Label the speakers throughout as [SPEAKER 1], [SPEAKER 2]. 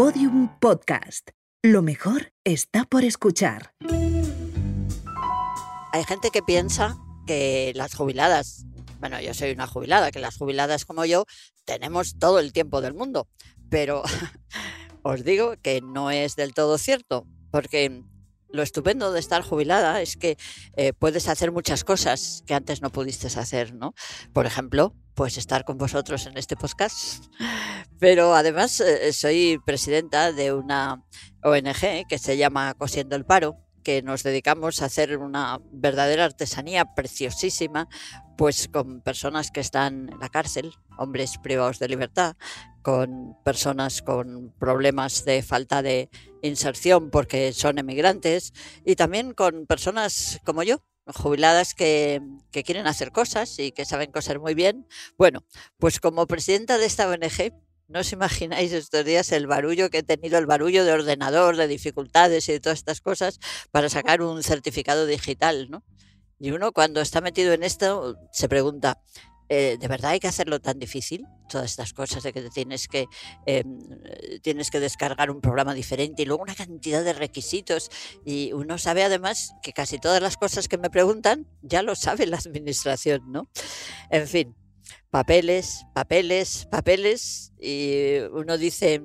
[SPEAKER 1] Podium Podcast. Lo mejor está por escuchar.
[SPEAKER 2] Hay gente que piensa que las jubiladas, bueno, yo soy una jubilada, que las jubiladas como yo tenemos todo el tiempo del mundo, pero os digo que no es del todo cierto, porque lo estupendo de estar jubilada es que eh, puedes hacer muchas cosas que antes no pudiste hacer, ¿no? Por ejemplo, pues estar con vosotros en este podcast. Pero además eh, soy presidenta de una ONG que se llama Cosiendo el Paro, que nos dedicamos a hacer una verdadera artesanía preciosísima, pues con personas que están en la cárcel, hombres privados de libertad, con personas con problemas de falta de inserción porque son emigrantes y también con personas como yo, jubiladas que, que, quieren hacer cosas y que saben coser muy bien. Bueno, pues como presidenta de esta ONG, no os imagináis estos días el barullo que he tenido, el barullo de ordenador, de dificultades y de todas estas cosas para sacar un certificado digital, ¿no? Y uno cuando está metido en esto se pregunta, eh, ¿de verdad hay que hacerlo tan difícil? Todas estas cosas de que tienes que, eh, tienes que descargar un programa diferente y luego una cantidad de requisitos. Y uno sabe además que casi todas las cosas que me preguntan ya lo sabe la administración, ¿no? En fin, papeles, papeles, papeles. Y uno dice,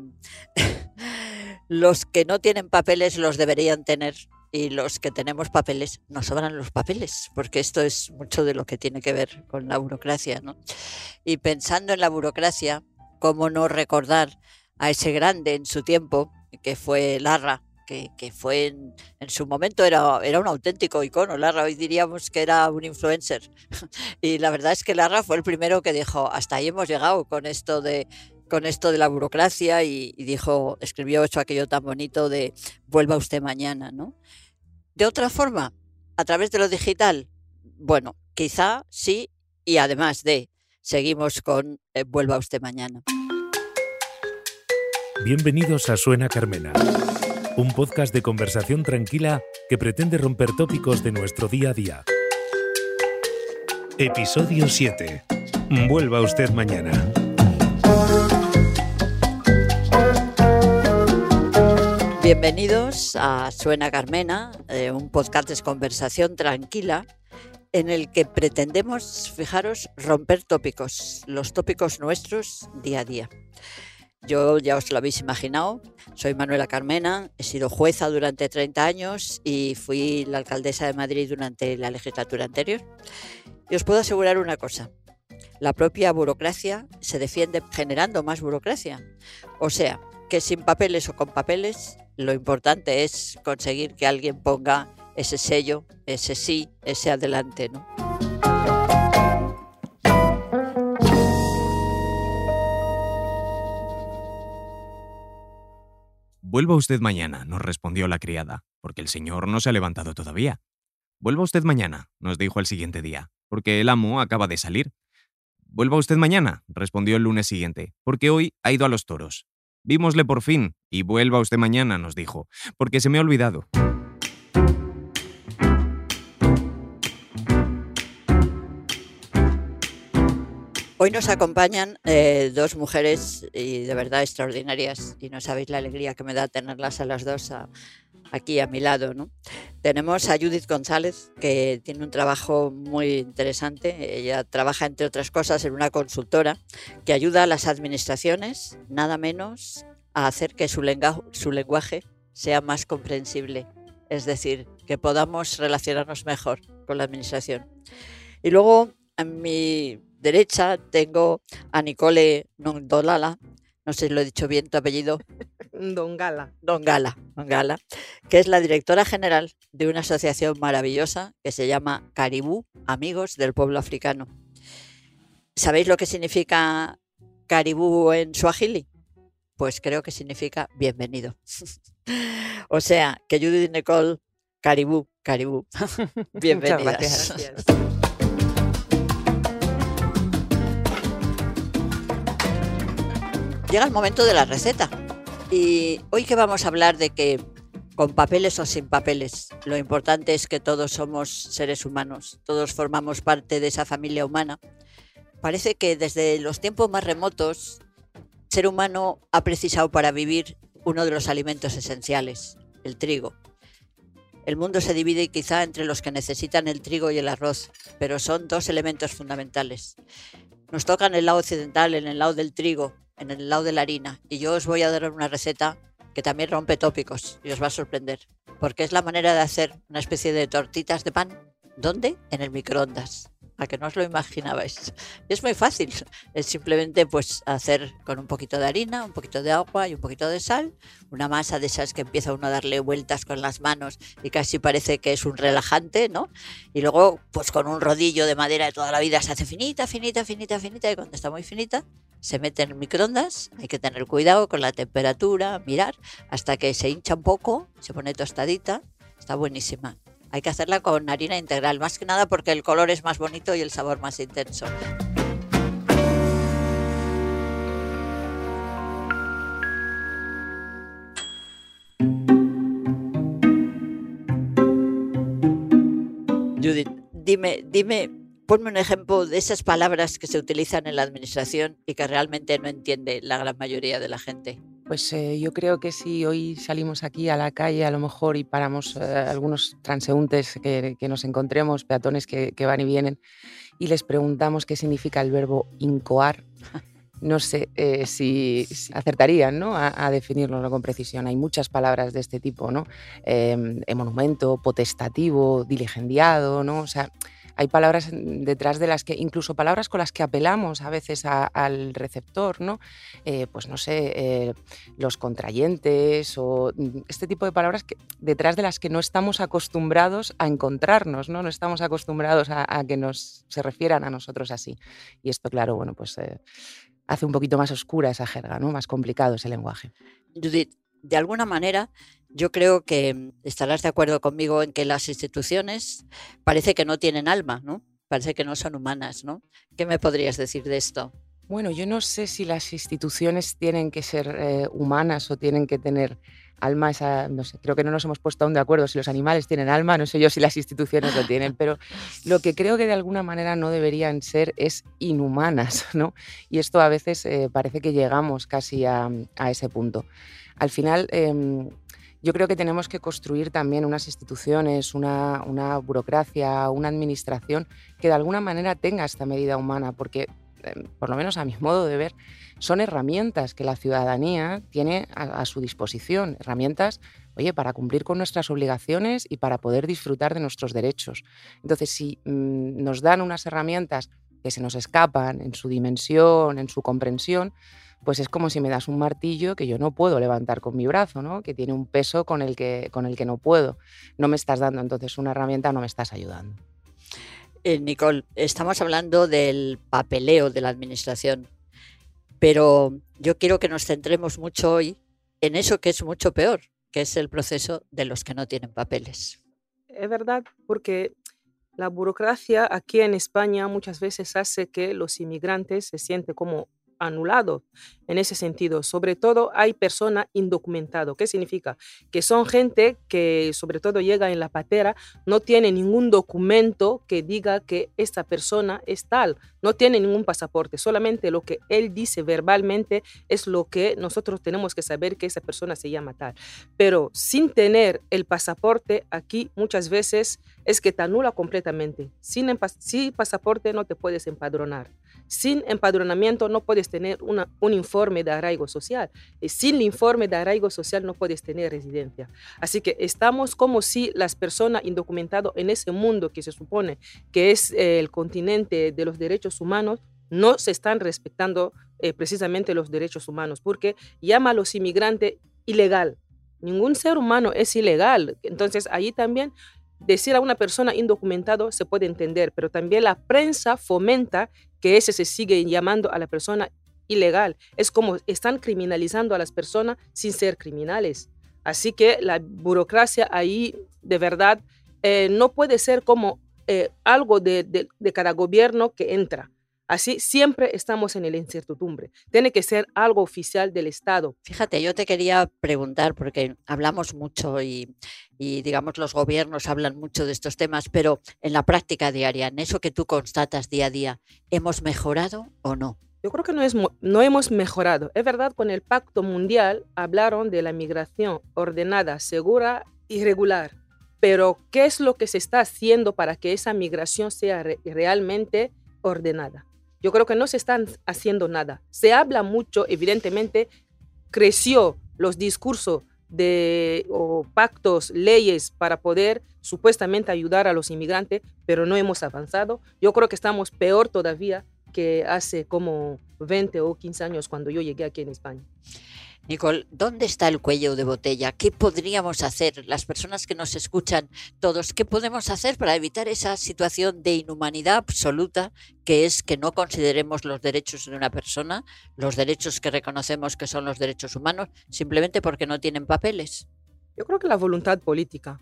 [SPEAKER 2] los que no tienen papeles los deberían tener y los que tenemos papeles nos sobran los papeles, porque esto es mucho de lo que tiene que ver con la burocracia. ¿no? Y pensando en la burocracia, ¿cómo no recordar a ese grande en su tiempo, que fue Larra, que, que fue en, en, su momento era, era un auténtico icono. Larra hoy diríamos que era un influencer. Y la verdad es que Larra fue el primero que dijo, hasta ahí hemos llegado con esto de con esto de la burocracia y, y dijo, escribió hecho aquello tan bonito de vuelva usted mañana, ¿no? De otra forma, a través de lo digital, bueno, quizá sí, y además de, seguimos con eh, Vuelva usted mañana.
[SPEAKER 3] Bienvenidos a Suena Carmena, un podcast de conversación tranquila que pretende romper tópicos de nuestro día a día. Episodio 7. Vuelva usted mañana.
[SPEAKER 2] Bienvenidos a Suena Carmena, eh, un podcast de conversación tranquila en el que pretendemos, fijaros, romper tópicos, los tópicos nuestros día a día. Yo ya os lo habéis imaginado, soy Manuela Carmena, he sido jueza durante 30 años y fui la alcaldesa de Madrid durante la legislatura anterior. Y os puedo asegurar una cosa, la propia burocracia se defiende generando más burocracia. O sea, que sin papeles o con papeles lo importante es conseguir que alguien ponga ese sello, ese sí, ese adelante, ¿no?
[SPEAKER 4] Vuelva usted mañana, nos respondió la criada, porque el señor no se ha levantado todavía. Vuelva usted mañana, nos dijo el siguiente día, porque el amo acaba de salir. Vuelva usted mañana, respondió el lunes siguiente, porque hoy ha ido a los toros. Vímosle por fin, y vuelva usted mañana, nos dijo, porque se me ha olvidado.
[SPEAKER 2] Hoy nos acompañan eh, dos mujeres y de verdad extraordinarias y no sabéis la alegría que me da tenerlas a las dos a, aquí a mi lado. ¿no? Tenemos a Judith González, que tiene un trabajo muy interesante. Ella trabaja, entre otras cosas, en una consultora que ayuda a las administraciones, nada menos, a hacer que su, lenga su lenguaje sea más comprensible. Es decir, que podamos relacionarnos mejor con la administración. Y luego, a mi derecha, tengo a Nicole Nondolala, no sé si lo he dicho bien tu apellido.
[SPEAKER 5] Don Gala.
[SPEAKER 2] Don Gala, Don Gala, que es la directora general de una asociación maravillosa que se llama Caribú, Amigos del Pueblo Africano. ¿Sabéis lo que significa Caribú en Swahili? Pues creo que significa bienvenido. o sea, que Judith Nicole, Caribú, Caribú. Bienvenidas.
[SPEAKER 5] Muchas gracias.
[SPEAKER 2] Llega el momento de la receta. Y hoy que vamos a hablar de que con papeles o sin papeles, lo importante es que todos somos seres humanos, todos formamos parte de esa familia humana. Parece que desde los tiempos más remotos, ser humano ha precisado para vivir uno de los alimentos esenciales, el trigo. El mundo se divide quizá entre los que necesitan el trigo y el arroz, pero son dos elementos fundamentales. Nos toca en el lado occidental, en el lado del trigo, en el lado de la harina, y yo os voy a dar una receta que también rompe tópicos y os va a sorprender, porque es la manera de hacer una especie de tortitas de pan. ¿Dónde? En el microondas a que no os lo imaginabais. Es muy fácil, es simplemente pues hacer con un poquito de harina, un poquito de agua y un poquito de sal, una masa de esas que empieza uno a darle vueltas con las manos y casi parece que es un relajante, ¿no? Y luego pues con un rodillo de madera de toda la vida se hace finita, finita, finita, finita y cuando está muy finita se mete en el microondas, hay que tener cuidado con la temperatura, mirar hasta que se hincha un poco, se pone tostadita, está buenísima. Hay que hacerla con harina integral, más que nada porque el color es más bonito y el sabor más intenso. Judith, dime, dime, ponme un ejemplo de esas palabras que se utilizan en la administración y que realmente no entiende la gran mayoría de la gente.
[SPEAKER 6] Pues eh, yo creo que si hoy salimos aquí a la calle a lo mejor y paramos eh, algunos transeúntes que, que, nos encontremos, peatones que, que, van y vienen, y les preguntamos qué significa el verbo incoar, no sé eh, si, acertarían ¿no? a, a, definirlo con precisión. Hay muchas palabras de este tipo, ¿no? Eh, monumento, potestativo, diligendiado, ¿no? O sea, hay palabras detrás de las que, incluso palabras con las que apelamos a veces al receptor, ¿no? Eh, pues no sé, eh, los contrayentes o mm, este tipo de palabras que, detrás de las que no estamos acostumbrados a encontrarnos, ¿no? No estamos acostumbrados a, a que nos se refieran a nosotros así. Y esto, claro, bueno, pues eh, hace un poquito más oscura esa jerga, ¿no? Más complicado ese lenguaje.
[SPEAKER 2] Judith, de alguna manera, yo creo que estarás de acuerdo conmigo en que las instituciones parece que no tienen alma, ¿no? Parece que no son humanas, ¿no? ¿Qué me podrías decir de esto?
[SPEAKER 6] Bueno, yo no sé si las instituciones tienen que ser eh, humanas o tienen que tener alma, esa, no sé, creo que no nos hemos puesto aún de acuerdo si los animales tienen alma, no sé yo si las instituciones lo tienen, pero lo que creo que de alguna manera no deberían ser es inhumanas, ¿no? Y esto a veces eh, parece que llegamos casi a, a ese punto. Al final, eh, yo creo que tenemos que construir también unas instituciones, una, burocracia, una administración que de alguna manera tenga esta medida humana, porque, eh, por lo menos a mi modo de ver, son herramientas que la ciudadanía tiene a, su disposición, herramientas oye, para cumplir con nuestras obligaciones y para poder disfrutar de nuestros derechos. Entonces, si mmm, nos dan unas herramientas que se nos escapan en su dimensión, en su comprensión, pues es como si me das un martillo que yo no puedo levantar con mi brazo, ¿no? que tiene un peso con el que, con el que no puedo. No me estás dando entonces una herramienta, no me estás ayudando.
[SPEAKER 2] Eh, Nicole, estamos hablando del papeleo de la administración, pero yo quiero que nos centremos mucho hoy en eso que es mucho peor, que es el proceso de los que no tienen papeles.
[SPEAKER 5] Es verdad, porque la burocracia aquí en España muchas veces hace que los inmigrantes se sienten como anulado en ese sentido. Sobre todo hay persona indocumentado. ¿Qué significa? Que son gente que sobre todo llega en la patera, no tiene ningún documento que diga que esta persona es tal, no tiene ningún pasaporte, solamente lo que él dice verbalmente es lo que nosotros tenemos que saber que esa persona se llama tal. Pero sin tener el pasaporte aquí muchas veces es que te anula completamente. Sin, sin pasaporte no te puedes empadronar. Sin empadronamiento no puedes tener un informe de arraigo social. Y sin el informe de arraigo social no puedes tener residencia. Así que estamos como si las personas indocumentadas en ese mundo que se supone que es eh, el continente de los derechos humanos no se están respetando eh, precisamente los derechos humanos porque llama a los inmigrantes ilegal. Ningún ser humano es ilegal. Entonces, ahí también decir a una persona indocumentado se puede entender, pero también la prensa fomenta que ese se sigue llamando a la persona ilegal. Es como están criminalizando a las personas sin ser criminales. Así que la burocracia ahí de verdad eh, no puede ser como eh, algo de, de, de cada gobierno que entra. Así siempre estamos en la incertidumbre. Tiene que ser algo oficial del Estado.
[SPEAKER 2] Fíjate, yo te quería preguntar, porque hablamos mucho y, y, digamos los gobiernos hablan mucho de estos temas, pero en la práctica diaria, en eso que tú constatas día a día, ¿hemos mejorado o no?
[SPEAKER 5] Yo creo que no, es, no hemos mejorado. Es verdad, con el Pacto Mundial hablaron de la migración ordenada, segura y regular. Pero, ¿qué es lo que se está haciendo para que esa migración sea realmente ordenada? Yo creo que no se están haciendo nada. Se habla mucho, evidentemente, creció los discursos de o pactos, leyes para poder supuestamente ayudar a los inmigrantes, pero no hemos avanzado. Yo creo que estamos peor todavía que hace como 20 o 15 años cuando yo llegué aquí en España.
[SPEAKER 2] Nicole, ¿dónde está el cuello de botella? ¿Qué podríamos hacer las personas que nos escuchan todos? ¿Qué podemos hacer para evitar esa situación de inhumanidad absoluta que es que no consideremos los derechos de una persona, los derechos que reconocemos que son los derechos humanos, simplemente porque no tienen papeles?
[SPEAKER 5] Yo creo que la voluntad política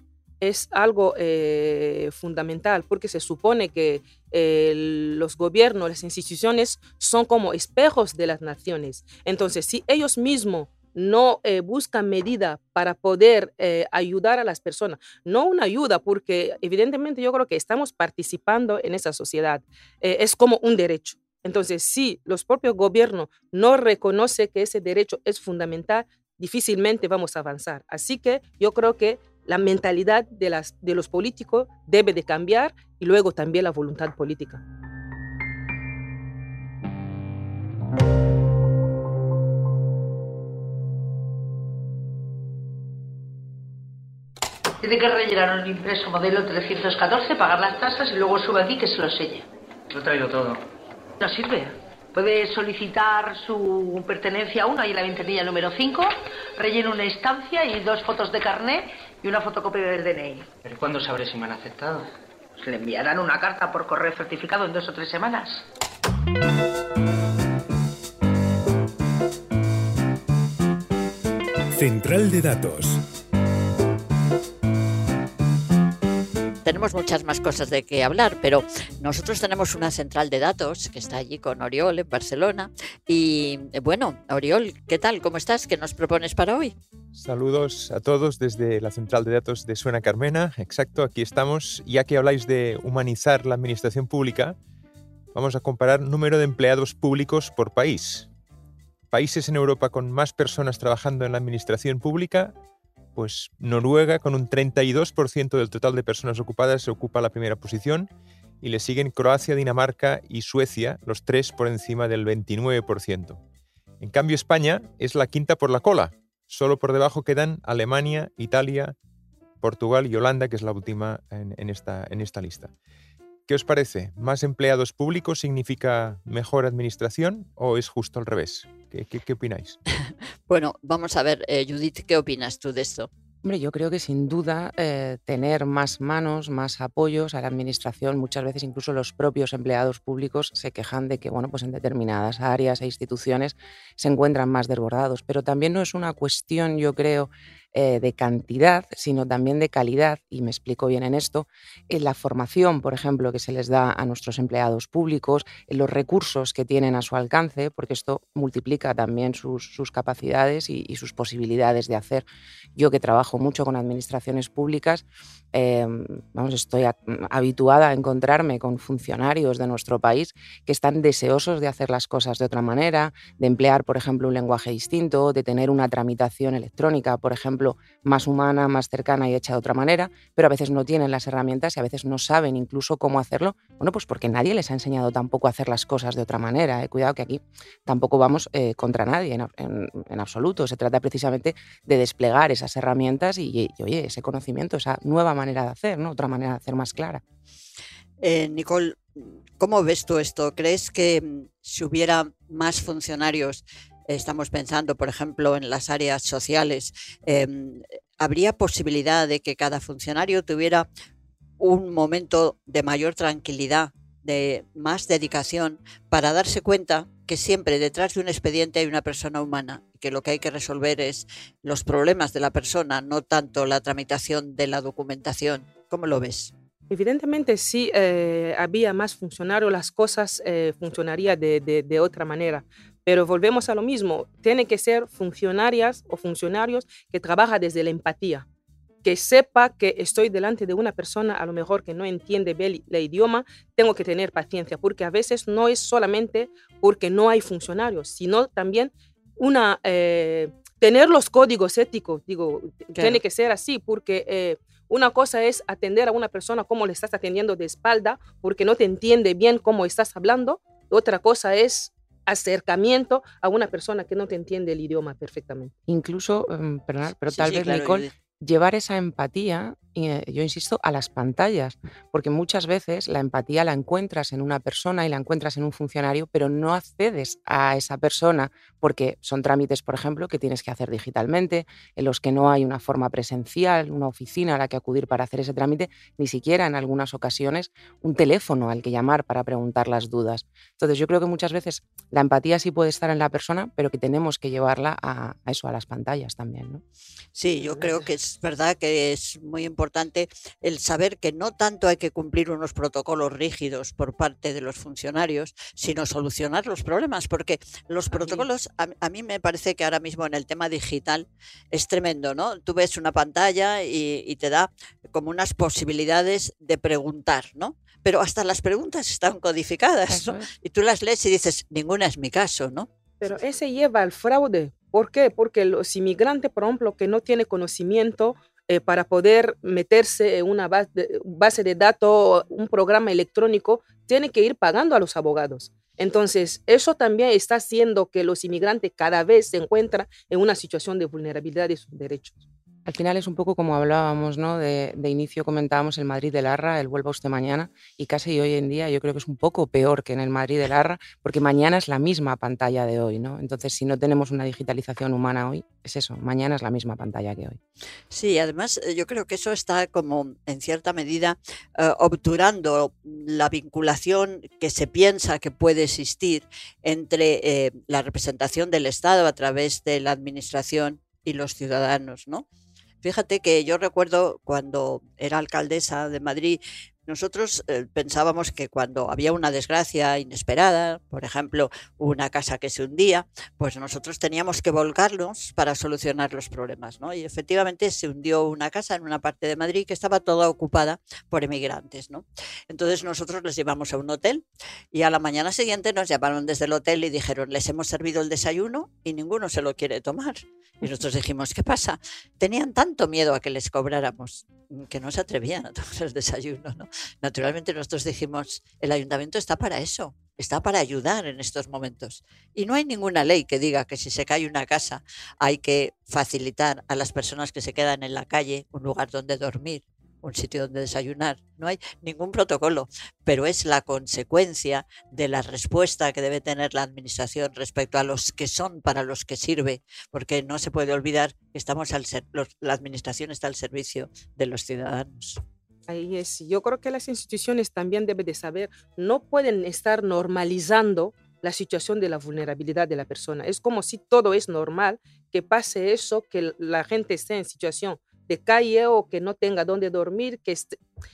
[SPEAKER 5] es algo eh, fundamental porque se supone que eh, los gobiernos, las instituciones son como espejos de las naciones. Entonces, si ellos mismos no eh, buscan medida para poder ayudar a las personas, no una ayuda, porque evidentemente yo creo que estamos participando en esa sociedad, es como un derecho. Entonces, si los propios gobiernos no reconocen que ese derecho es fundamental, difícilmente vamos a avanzar. Así que yo creo que la mentalidad de, las, de los políticos debe de cambiar y luego también la voluntad política.
[SPEAKER 7] Tiene que rellenar un impreso modelo 314, pagar las tasas y luego sube aquí que se lo selle.
[SPEAKER 8] Lo he traído todo.
[SPEAKER 7] No sirve. Puede solicitar su pertenencia a una y en la ventanilla número 5, rellena una estancia y dos fotos de carnet y una fotocopia del DNI.
[SPEAKER 8] ¿Pero cuándo sabré si me han aceptado?
[SPEAKER 7] Se le enviarán una carta por correo certificado en dos o tres semanas.
[SPEAKER 3] Central de Datos.
[SPEAKER 2] Muchas más cosas de qué hablar, pero nosotros tenemos una central de datos que está allí con Oriol en Barcelona. Y eh, bueno, Oriol, ¿qué tal? ¿Cómo estás? ¿Qué nos propones para hoy?
[SPEAKER 9] Saludos a todos desde la central de datos de Suena Carmena. Exacto, aquí estamos. Ya que habláis de humanizar la administración pública, vamos a comparar número de empleados públicos por país. Países en Europa con más personas trabajando en la administración pública pues Noruega, con un 32% del total de personas ocupadas, se ocupa la primera posición y le siguen Croacia, Dinamarca y Suecia, los tres por encima del 29%. En cambio, España es la quinta por la cola. Solo por debajo quedan Alemania, Italia, Portugal y Holanda, que es la última en, esta, en esta lista. ¿Qué os parece? ¿Más empleados públicos significa mejor administración o es justo al revés? ¿Qué, opináis?
[SPEAKER 2] bueno, vamos a ver, eh, Judith, ¿qué opinas tú de esto?
[SPEAKER 6] Hombre, yo creo que sin duda eh, tener más manos, más apoyos a la administración, muchas veces incluso los propios empleados públicos se quejan de que, bueno, pues en determinadas áreas e instituciones se encuentran más desbordados. Pero también no es una cuestión, yo creo, eh, de cantidad, sino también de calidad, y me explico bien en esto, en la formación, por ejemplo, que se les da a nuestros empleados públicos, en los recursos que tienen a su alcance, porque esto multiplica también sus, capacidades y, sus posibilidades de hacer. Yo que trabajo mucho con administraciones públicas, em, vamos, estoy habituada a encontrarme con funcionarios de nuestro país que están deseosos de hacer las cosas de otra manera, de emplear, por ejemplo, un lenguaje distinto, de tener una tramitación electrónica, por ejemplo, más humana, más cercana y hecha de otra manera, pero a veces no tienen las herramientas y a veces no saben incluso cómo hacerlo. Bueno, pues porque nadie les ha enseñado tampoco a hacer las cosas de otra manera. ¿eh? Cuidado que aquí tampoco vamos eh, contra nadie en, absoluto. Se trata precisamente de desplegar esas herramientas y, oye, ese conocimiento, esa nueva manera de hacer, ¿no? otra manera de hacer más clara.
[SPEAKER 2] Eh, Nicole, ¿cómo ves tú esto? ¿Crees que mm, si hubiera más funcionarios estamos pensando, por ejemplo, en las áreas sociales, em, ¿habría posibilidad de que cada funcionario tuviera un momento de mayor tranquilidad, de más dedicación, para darse cuenta que siempre detrás de un expediente hay una persona humana, que lo que hay que resolver es los problemas de la persona, no tanto la tramitación de la documentación? ¿Cómo lo ves?
[SPEAKER 5] Evidentemente, si eh, había más funcionarios, las cosas eh, funcionarían de, otra manera. Pero volvemos a lo mismo, tienen que ser funcionarias o funcionarios que trabajan desde la empatía. que sepa que estoy delante de una persona a lo mejor que no entiende bien el idioma, tengo que tener paciencia, porque a veces no es solamente porque no hay funcionarios, sino también una, eh, tener los códigos éticos, digo, tiene que ser así, porque eh, una cosa es atender a una persona como le estás atendiendo de espalda, porque no te entiende bien cómo estás hablando, otra cosa es acercamiento a una persona que no te entiende el idioma perfectamente.
[SPEAKER 6] Incluso, um, perdón, pero tal vez, Nicole, llevar esa empatía, eh, yo insisto, a las pantallas, porque muchas veces la empatía la encuentras en una persona y la encuentras en un funcionario, pero no accedes a esa persona porque son trámites, por ejemplo, que tienes que hacer digitalmente, en los que no hay una forma presencial, una oficina a la que acudir para hacer ese trámite, ni siquiera en algunas ocasiones un teléfono al que llamar para preguntar las dudas. Entonces yo creo que muchas veces la empatía sí puede estar en la persona, pero que tenemos que llevarla a, eso, a las pantallas también. ¿no?
[SPEAKER 2] Sí, yo creo que es verdad que es muy importante el saber que no tanto hay que cumplir unos protocolos rígidos por parte de los funcionarios, sino solucionar los problemas, porque los protocolos, a, mí me parece que ahora mismo en el tema digital es tremendo, ¿no? Tú ves una pantalla y, te da como unas posibilidades de preguntar, ¿no? Pero hasta las preguntas están codificadas, ¿no? Y tú las lees y dices, ninguna es mi caso, ¿no?
[SPEAKER 5] Pero ese lleva al fraude. ¿Por qué? Porque los inmigrantes, por ejemplo, que no tienen conocimiento eh, para poder meterse en una base de datos, un programa electrónico, tienen que ir pagando a los abogados. Entonces, eso también está haciendo que los inmigrantes cada vez se encuentran en una situación de vulnerabilidad de sus derechos.
[SPEAKER 6] Al final es un poco como hablábamos, ¿no? De, inicio comentábamos el Madrid de Larra, el vuelva usted mañana, y casi hoy en día yo creo que es un poco peor que en el Madrid de Larra, porque mañana es la misma pantalla de hoy, ¿no? Entonces, si no tenemos una digitalización humana hoy, es eso, mañana es la misma pantalla que hoy.
[SPEAKER 2] Sí, además eh, yo creo que eso está como en cierta medida eh, obturando la vinculación que se piensa que puede existir entre eh, la representación del Estado a través de la administración y los ciudadanos, ¿no? Fíjate que yo recuerdo cuando era alcaldesa de Madrid, nosotros eh, pensábamos que cuando había una desgracia inesperada, por ejemplo, una casa que se hundía, pues nosotros teníamos que volcarnos para solucionar los problemas. ¿no? Y efectivamente se hundió una casa en una parte de Madrid que estaba toda ocupada por emigrantes. ¿no? Entonces nosotros les llevamos a un hotel y a la mañana siguiente nos llamaron desde el hotel y dijeron, les hemos servido el desayuno y ninguno se lo quiere tomar. Y nosotros dijimos, ¿qué pasa? Tenían tanto miedo a que les cobráramos que no se atrevían a tomar el desayuno. ¿no? Naturalmente nosotros dijimos, el ayuntamiento está para eso, está para ayudar en estos momentos. Y no hay ninguna ley que diga que si se cae una casa hay que facilitar a las personas que se quedan en la calle un lugar donde dormir un sitio donde desayunar. No hay ningún protocolo, pero es la consecuencia de la respuesta que debe tener la administración respecto a los que son para los que sirve, porque no se puede olvidar que estamos al ser, la administración está al servicio de los ciudadanos.
[SPEAKER 5] Ahí es. Yo creo que las instituciones también deben de saber, no pueden estar normalizando la situación de la vulnerabilidad de la persona. Es como si todo es normal, que pase eso, que la gente esté en situación de calle o que no tenga dónde dormir, que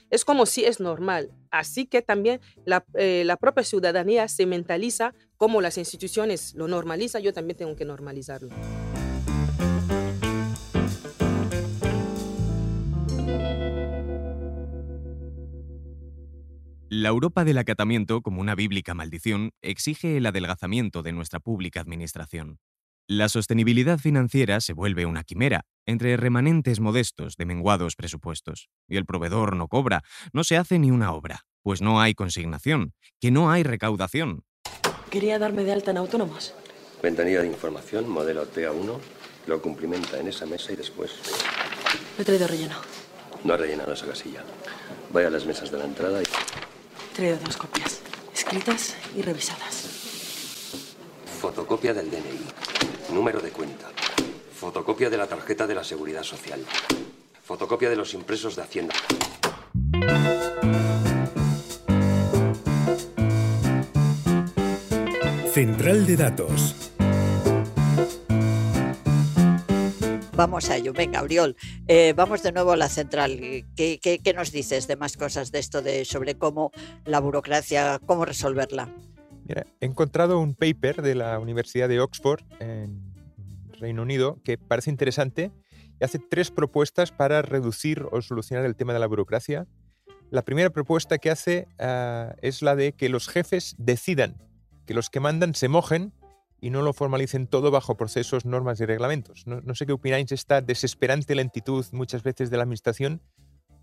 [SPEAKER 5] es como si es normal. Así que también la, eh, la, propia ciudadanía se mentaliza como las instituciones lo normalizan, yo también tengo que normalizarlo.
[SPEAKER 4] La Europa del acatamiento, como una bíblica maldición, exige el adelgazamiento de nuestra pública administración. La sostenibilidad financiera se vuelve una quimera, entre remanentes modestos de menguados presupuestos. Y el proveedor no cobra, no se hace ni una obra, pues no hay consignación, que no hay recaudación.
[SPEAKER 10] Quería darme de alta en autónomos.
[SPEAKER 11] Ventanilla de información, modelo TA1, lo cumplimenta en esa mesa y después...
[SPEAKER 10] Lo he traído relleno.
[SPEAKER 11] No ha rellenado esa casilla. Vaya a las mesas de la entrada y...
[SPEAKER 10] Traído dos copias, escritas y revisadas.
[SPEAKER 11] Fotocopia del DNI. Número de cuenta. Fotocopia de la tarjeta de la Seguridad Social. Fotocopia de los impresos de Hacienda.
[SPEAKER 3] Central de Datos.
[SPEAKER 2] Vamos a ello. Venga, Auriol, eh, vamos de nuevo a la central. ¿Qué, ¿Qué, nos dices de más cosas de esto, de sobre cómo la burocracia, cómo resolverla?
[SPEAKER 9] he encontrado un paper de la Universidad de Oxford en Reino Unido que parece interesante y hace tres propuestas para reducir o solucionar el tema de la burocracia. La primera propuesta que hace ah, es la de que los jefes decidan, que los que mandan se mojen y no lo formalicen todo bajo procesos, normas y reglamentos. No, sé qué opináis de esta desesperante lentitud muchas veces de la administración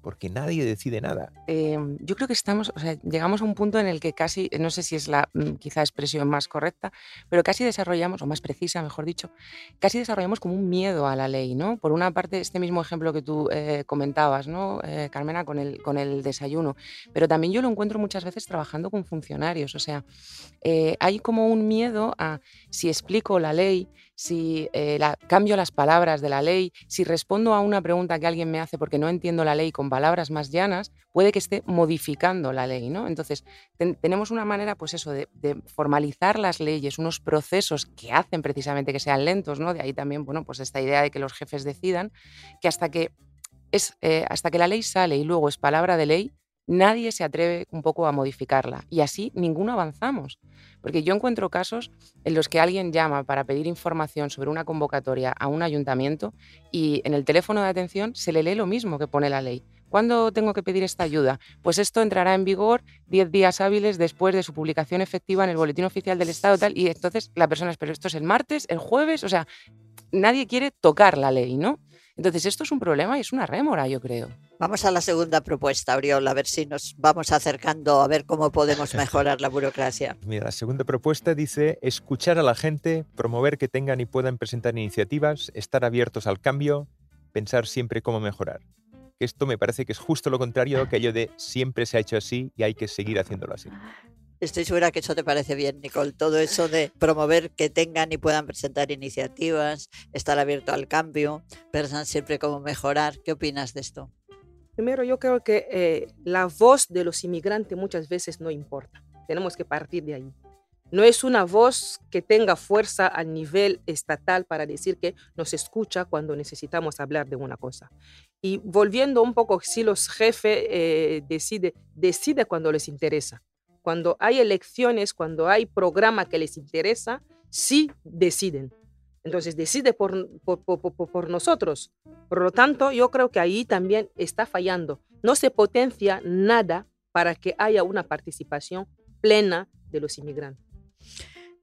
[SPEAKER 9] porque nadie decide nada.
[SPEAKER 6] Em, yo creo que estamos, o sea, llegamos a un punto en el que casi, no sé si es la mm, quizá expresión más correcta, pero casi desarrollamos, o más precisa, mejor dicho, casi desarrollamos como un miedo a la ley, ¿no? Por una parte, este mismo ejemplo que tú eh, comentabas, ¿no, eh, Carmena, con el, con el desayuno, pero también yo lo encuentro muchas veces trabajando con funcionarios, o sea, eh, hay como un miedo a si explico la ley, si eh, cambio las palabras de la ley, si respondo a una pregunta que alguien me hace porque no entiendo la ley con palabras más llanas, puede que esté modificando la ley, ¿no? Entonces, tenemos una manera, pues eso, de, formalizar las leyes, unos procesos que hacen precisamente que sean lentos, ¿no? De ahí también, bueno, pues esta idea de que los jefes decidan, que hasta que es, eh, hasta que la ley sale y luego es palabra de ley, nadie se atreve un poco a modificarla y así ninguno avanzamos. Porque yo encuentro casos en los que alguien llama para pedir información sobre una convocatoria a un ayuntamiento y en el teléfono de atención se le lee lo mismo que pone la ley. ¿Cuándo tengo que pedir esta ayuda? Pues esto entrará en vigor 10 días hábiles después de su publicación efectiva en el Boletín Oficial del Estado tal y entonces la persona es, pero esto es el martes, el jueves, o sea, nadie quiere tocar la ley, ¿no? Entonces, esto es un problema y es una rémora, yo creo.
[SPEAKER 2] Vamos a la segunda propuesta, Oriol, a ver si nos vamos acercando a ver cómo podemos mejorar la burocracia.
[SPEAKER 9] Mira, la segunda propuesta dice escuchar a la gente, promover que tengan y puedan presentar iniciativas, estar abiertos al cambio, pensar siempre cómo mejorar. Esto me parece que es justo lo contrario a aquello de siempre se ha hecho así y hay que seguir haciéndolo así.
[SPEAKER 2] Estoy segura que eso te parece bien, Nicole. Todo eso de promover que tengan y puedan presentar iniciativas, estar abierto al cambio, pensar siempre cómo mejorar. ¿Qué opinas de esto?
[SPEAKER 5] Primero, yo creo que eh, la voz de los inmigrantes muchas veces no importa. Tenemos que partir de ahí. No es una voz que tenga fuerza a nivel estatal para decir que nos escucha cuando necesitamos hablar de una cosa. Y volviendo un poco, si los jefes eh, deciden decide cuando les interesa cuando hay elecciones, cuando hay programa que les interesa, sí deciden. Entonces decide por, por, nosotros. Por lo tanto, yo creo que ahí también está fallando. No se potencia nada para que haya una participación plena de los inmigrantes.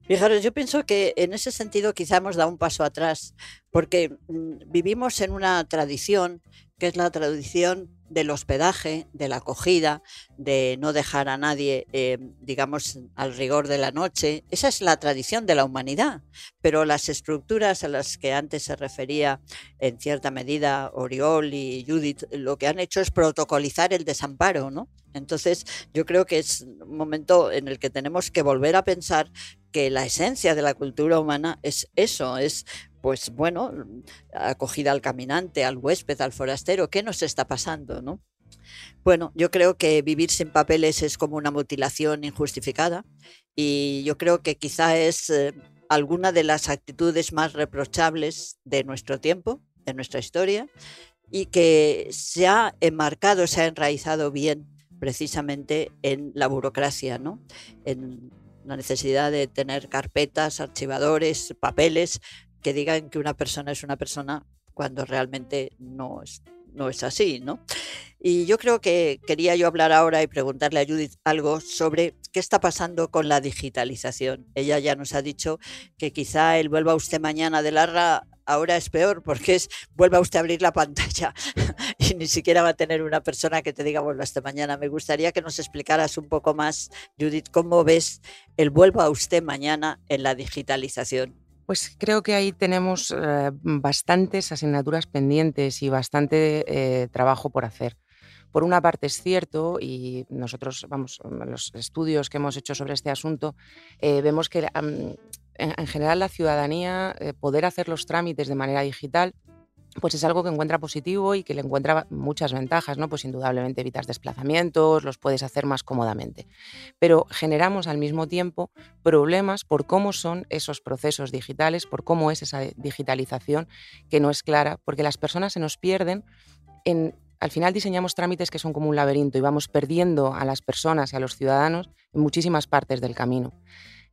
[SPEAKER 2] Fijaros, yo pienso que en ese sentido quizá hemos dado un paso atrás, porque mm, vivimos en una tradición que es la tradición del hospedaje, de la acogida, de no dejar a nadie, eh, digamos, al rigor de la noche. Esa es la tradición de la humanidad. Pero las estructuras a las que antes se refería en cierta medida Oriol y Judith, lo que han hecho es protocolizar el desamparo, ¿no? Entonces, yo creo que es un momento en el que tenemos que volver a pensar que la esencia de la cultura humana es eso, es pues bueno, acogida al caminante, al huésped, al forastero, ¿qué nos está pasando, no? Bueno, yo creo que vivir sin papeles es como una mutilación injustificada y yo creo que quizá es eh, alguna de las actitudes más reprochables de nuestro tiempo, de nuestra historia, y que se ha enmarcado, se ha enraizado bien precisamente en la burocracia, ¿no? En la necesidad de tener carpetas, archivadores, papeles que digan que una persona es una persona cuando realmente no es, no es así, ¿no? Y yo creo que quería yo hablar ahora y preguntarle a Judith algo sobre qué está pasando con la digitalización. Ella ya nos ha dicho que quizá el vuelva usted mañana de Larra ahora es peor porque es vuelva usted a abrir la pantalla y ni siquiera va a tener una persona que te diga vuelva usted mañana. Me gustaría que nos explicaras un poco más, Judith, cómo ves el vuelva a usted mañana en la digitalización.
[SPEAKER 6] Pues creo que ahí tenemos eh, bastantes asignaturas pendientes y bastante eh, trabajo por hacer. Por una parte es cierto, y nosotros, vamos, los estudios que hemos hecho sobre este asunto, eh, vemos que en, general la ciudadanía, poder hacer los trámites de manera digital, pues es algo que encuentra positivo y que le encuentra muchas ventajas, ¿no? Pues indudablemente evitas desplazamientos, los puedes hacer más cómodamente. Pero generamos al mismo tiempo problemas por cómo son esos procesos digitales, por cómo es esa digitalización que no es clara, porque las personas se nos pierden en al final diseñamos trámites que son como un laberinto y vamos perdiendo a las personas y a los ciudadanos en muchísimas partes del camino.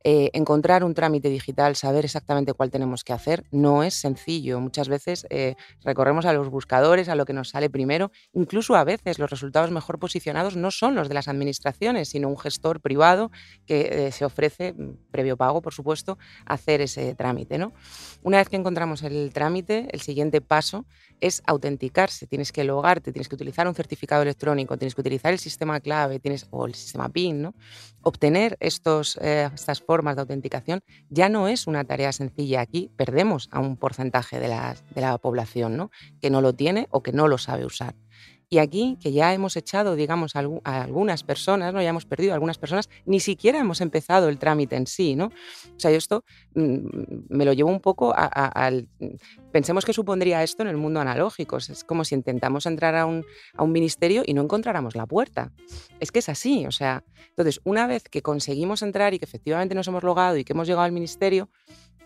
[SPEAKER 6] Eh, encontrar un trámite digital, saber exactamente cuál tenemos que hacer, no es sencillo. Muchas veces eh, recorremos a los buscadores, a lo que nos sale primero. Incluso a veces los resultados mejor posicionados no son los de las administraciones, sino un gestor privado que eh, se ofrece, mm, previo pago, por supuesto, hacer ese trámite. ¿no? Una vez que encontramos el trámite, el siguiente paso es autenticarse. Tienes que logarte, tienes que utilizar un certificado electrónico, tienes que utilizar el sistema clave tienes, o el sistema PIN. ¿no? Obtener estos, estas formas de autenticación ya no es una tarea sencilla. Aquí perdemos a un porcentaje de la, de la población ¿no? que no lo tiene o que no lo sabe usar. Y aquí, que ya hemos echado, digamos, a algunas personas, ¿no? ya hemos perdido a algunas personas, ni siquiera hemos empezado el trámite en sí. ¿no? O sea, yo esto mm, me lo llevo un poco al... Pensemos que supondría esto en el mundo analógico. Es como si intentamos entrar a un, a un ministerio y no encontráramos la puerta. Es que es así. O sea, entonces, una vez que conseguimos entrar y que efectivamente nos hemos logado y que hemos llegado al ministerio,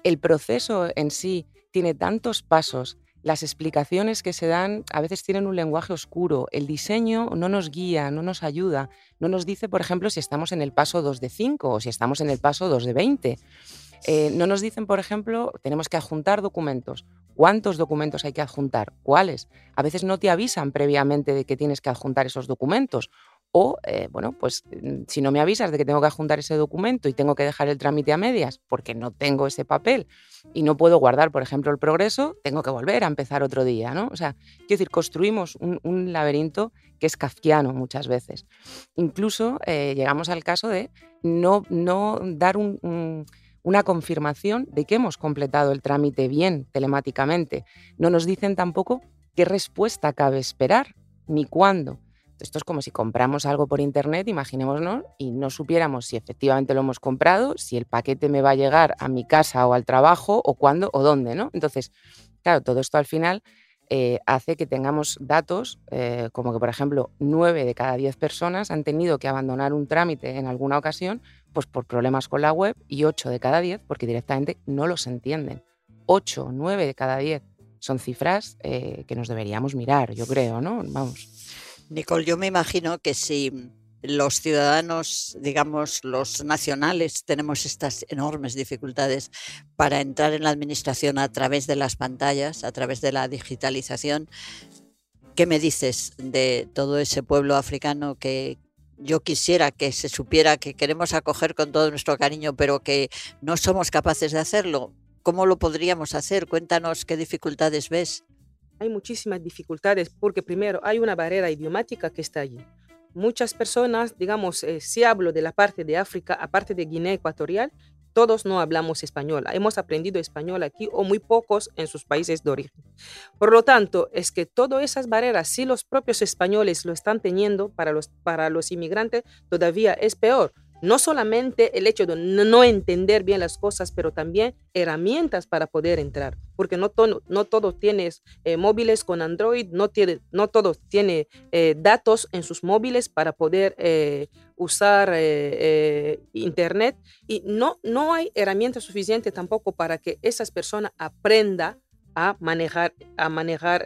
[SPEAKER 6] el proceso en sí tiene tantos pasos las explicaciones que se dan a veces tienen un lenguaje oscuro. El diseño no nos guía, no nos ayuda. No nos dice, por ejemplo, si estamos en el paso 2 de 5 o si estamos en el paso 2 de 20. Eh, no nos dicen, por ejemplo, tenemos que adjuntar documentos. ¿Cuántos documentos hay que adjuntar? ¿Cuáles? A veces no te avisan previamente de que tienes que adjuntar esos documentos. O, eh, bueno, pues mm, si no me avisas de que tengo que adjuntar ese documento y tengo que dejar el trámite a medias porque no tengo ese papel y no puedo guardar, por ejemplo, el progreso, tengo que volver a empezar otro día, ¿no? O sea, quiero decir, construimos un, laberinto que es kafkiano muchas veces. Incluso eh, llegamos al caso de no, no dar una confirmación de que hemos completado el trámite bien telemáticamente. No nos dicen tampoco qué respuesta cabe esperar ni cuándo. Esto es como si compramos algo por internet, imaginémonos, y no supiéramos si efectivamente lo hemos comprado, si el paquete me va a llegar a mi casa o al trabajo, o cuándo o dónde, ¿no? Entonces, claro, todo esto al final eh, hace que tengamos datos eh, como que, por ejemplo, nueve de cada diez personas han tenido que abandonar un trámite en alguna ocasión pues por problemas con la web y ocho de cada diez porque directamente no los entienden. Ocho, nueve de cada diez son cifras eh, que nos deberíamos mirar, yo creo, ¿no? Vamos.
[SPEAKER 2] Nicole, yo me imagino que si los ciudadanos, digamos, los nacionales, tenemos estas enormes dificultades para entrar en la administración a través de las pantallas, a través de la digitalización. ¿Qué me dices de todo ese pueblo africano que yo quisiera que se supiera que queremos acoger con todo nuestro cariño, pero que no somos capaces de hacerlo? ¿Cómo lo podríamos hacer? Cuéntanos qué dificultades ves
[SPEAKER 5] hay muchísimas dificultades porque primero hay una barrera idiomática que está allí. Muchas personas, digamos, eh, si hablo de la parte de África, aparte de Guinea Ecuatorial, todos no hablamos español. Hemos aprendido español aquí o muy pocos en sus países de origen. Por lo tanto, es que todas esas barreras, si los propios españoles lo están teniendo para los, para los inmigrantes, todavía es peor no solamente el hecho de no entender bien las cosas, pero también herramientas para poder entrar, porque no, no todos tienen eh, móviles con Android, no, tiene, no todos tienen eh, datos en sus móviles para poder eh, usar Internet. Y no, no hay herramientas suficientes tampoco para que esas personas aprendan a manejar, a manejar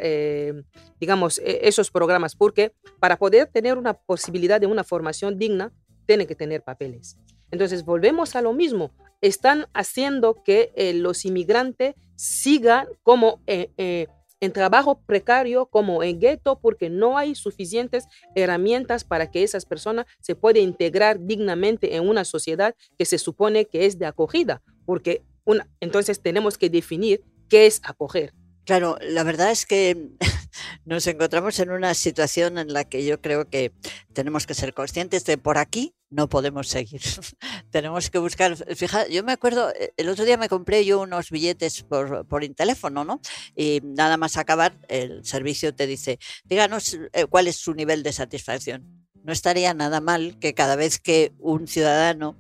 [SPEAKER 5] digamos, e, esos programas, porque para poder tener una posibilidad de una formación digna, tiene que tener papeles. Entonces, volvemos a lo mismo. Están haciendo que eh, los inmigrantes sigan como eh, eh, en trabajo precario, como en gueto, porque no hay suficientes herramientas para que esas personas se puedan integrar dignamente en una sociedad que se supone que es de acogida. Porque una, entonces tenemos que definir qué es acoger.
[SPEAKER 2] Claro, la verdad es que nos encontramos en una situación en la que yo creo que tenemos que ser conscientes de por aquí no podemos seguir. tenemos que buscar, fija, yo me acuerdo, eh, el otro día me compré yo unos billetes por, por teléfono, ¿no? Y nada más acabar, el servicio te dice, díganos eh, cuál es su nivel de satisfacción. No estaría nada mal que cada vez que un ciudadano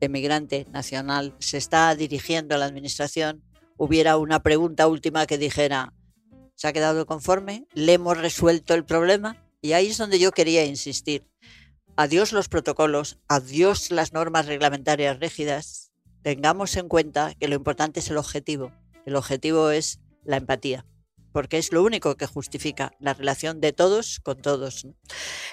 [SPEAKER 2] emigrante nacional se está dirigiendo a la administración, hubiera una pregunta última que dijera, ¿Se ha quedado conforme? ¿Le hemos resuelto el problema? Y ahí es donde yo quería insistir. Adiós los protocolos, adiós las normas reglamentarias rígidas. Tengamos en cuenta que lo importante es el objetivo. El objetivo es la empatía. porque es lo único que justifica la relación de todos con todos.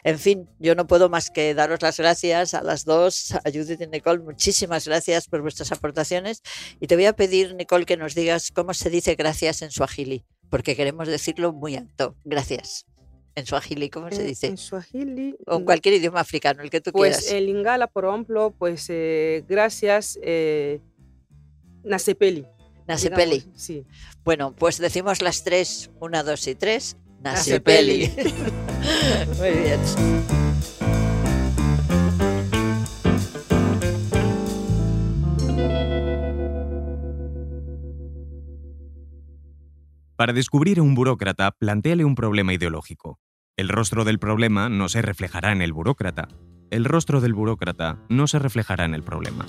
[SPEAKER 2] En fin, yo no puedo más que daros las gracias a las dos, a Judith y Nicole, muchísimas gracias por vuestras aportaciones y te voy a pedir, Nicole, que nos digas cómo se dice gracias en suajili, porque queremos decirlo muy alto. Gracias. En suajili, ¿cómo se dice?
[SPEAKER 5] En Swahili.
[SPEAKER 2] O en
[SPEAKER 5] mm,
[SPEAKER 2] cualquier idioma africano, el que tú
[SPEAKER 5] Pues
[SPEAKER 2] quieras.
[SPEAKER 5] en Lingala, por ejemplo, pues eh, gracias, eh, Nasepeli.
[SPEAKER 2] Nasepeli.
[SPEAKER 5] digamos, Sí.
[SPEAKER 2] Bueno, pues decimos las tres, una, dos y tres.
[SPEAKER 5] Nasepeli.
[SPEAKER 2] Nasepeli. Muy bien.
[SPEAKER 4] Para descubrir a un burócrata, plantéale un problema ideológico. El rostro del problema no se reflejará en el burócrata. El rostro del burócrata no se reflejará en el problema.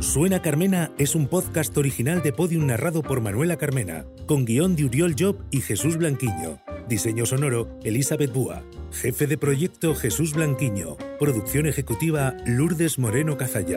[SPEAKER 3] Suena Carmena es un podcast original de Podium narrado por Manuela Carmena, con guion de Uriol Job y Jesús Blanquiño. Diseño sonoro, Elizabeth Búa. Jefe de proyecto, Jesús Blanquiño. Producción ejecutiva, Lourdes Moreno Cazalla.